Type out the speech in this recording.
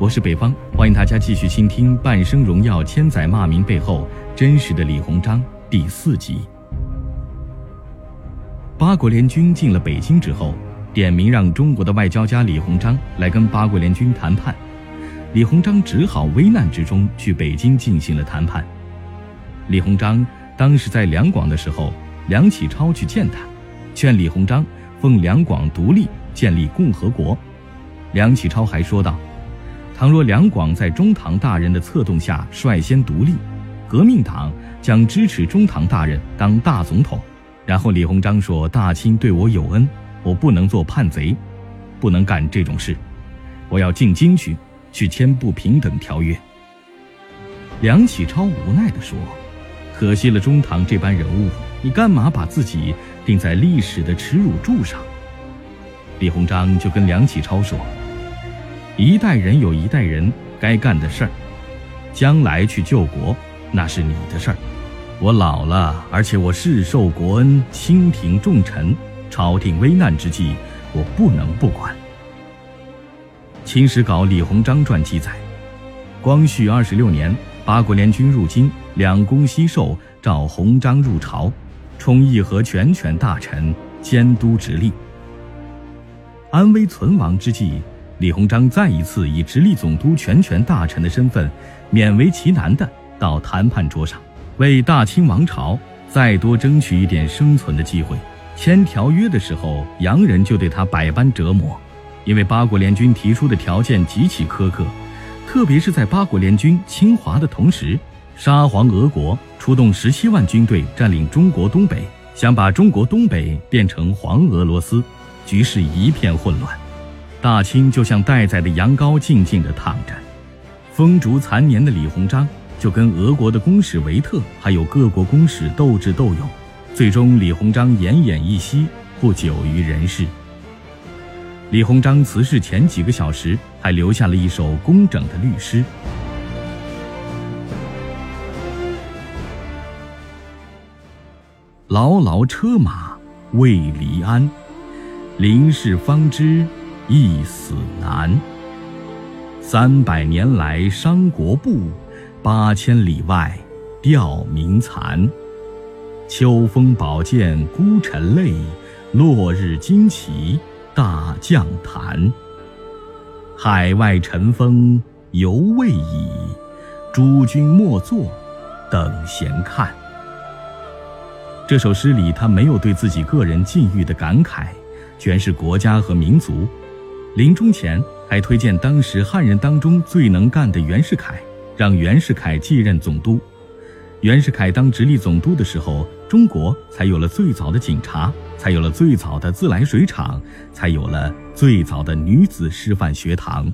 我是北方，欢迎大家继续倾听《半生荣耀，千载骂名》背后真实的李鸿章第四集。八国联军进了北京之后，点名让中国的外交家李鸿章来跟八国联军谈判。李鸿章只好危难之中去北京进行了谈判。李鸿章当时在两广的时候，梁启超去见他，劝李鸿章奉两广独立，建立共和国。梁启超还说道。倘若两广在中堂大人的策动下率先独立，革命党将支持中堂大人当大总统。然后李鸿章说：“大清对我有恩，我不能做叛贼，不能干这种事。我要进京去，去签不平等条约。”梁启超无奈地说：“可惜了中堂这般人物，你干嘛把自己钉在历史的耻辱柱上？”李鸿章就跟梁启超说。一代人有一代人该干的事儿，将来去救国那是你的事儿。我老了，而且我世受国恩，清廷重臣，朝廷危难之际，我不能不管。《清史稿·李鸿章传》记载，光绪二十六年，八国联军入京，两宫西狩，召鸿章入朝，充议和全权大臣，监督直隶，安危存亡之际。李鸿章再一次以直隶总督全权大臣的身份，勉为其难地到谈判桌上，为大清王朝再多争取一点生存的机会。签条约的时候，洋人就对他百般折磨，因为八国联军提出的条件极其苛刻，特别是在八国联军侵华的同时，沙皇俄国出动十七万军队占领中国东北，想把中国东北变成黄俄罗斯，局势一片混乱。大清就像待宰的羊羔，静静地躺着。风烛残年的李鸿章就跟俄国的公使维特，还有各国公使斗智斗勇，最终李鸿章奄奄一息，不久于人世。李鸿章辞世前几个小时，还留下了一首工整的律诗：“牢牢车马未离鞍，临事方知。”一死难。三百年来伤国步，八千里外吊民残。秋风宝剑孤臣泪，落日旌旗大将坛。海外尘封犹未已，诸君莫作，等闲看。这首诗里，他没有对自己个人境遇的感慨，全是国家和民族。临终前还推荐当时汉人当中最能干的袁世凯，让袁世凯继任总督。袁世凯当直隶总督的时候，中国才有了最早的警察，才有了最早的自来水厂，才有了最早的女子师范学堂。